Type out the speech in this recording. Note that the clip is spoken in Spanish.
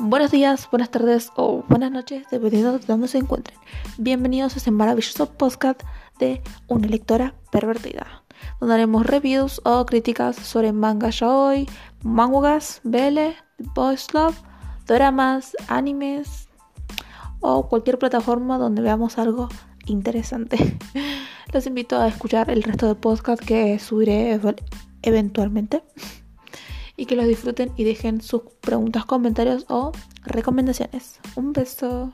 Buenos días, buenas tardes o buenas noches, dependiendo de dónde se encuentren. Bienvenidos a este maravilloso podcast de una lectora pervertida, donde haremos reviews o críticas sobre manga yaoi, mangas, BL, boys love, dramas, animes o cualquier plataforma donde veamos algo interesante. Los invito a escuchar el resto del podcast que subiré eventualmente y que los disfruten y dejen sus preguntas, comentarios o recomendaciones. Un beso.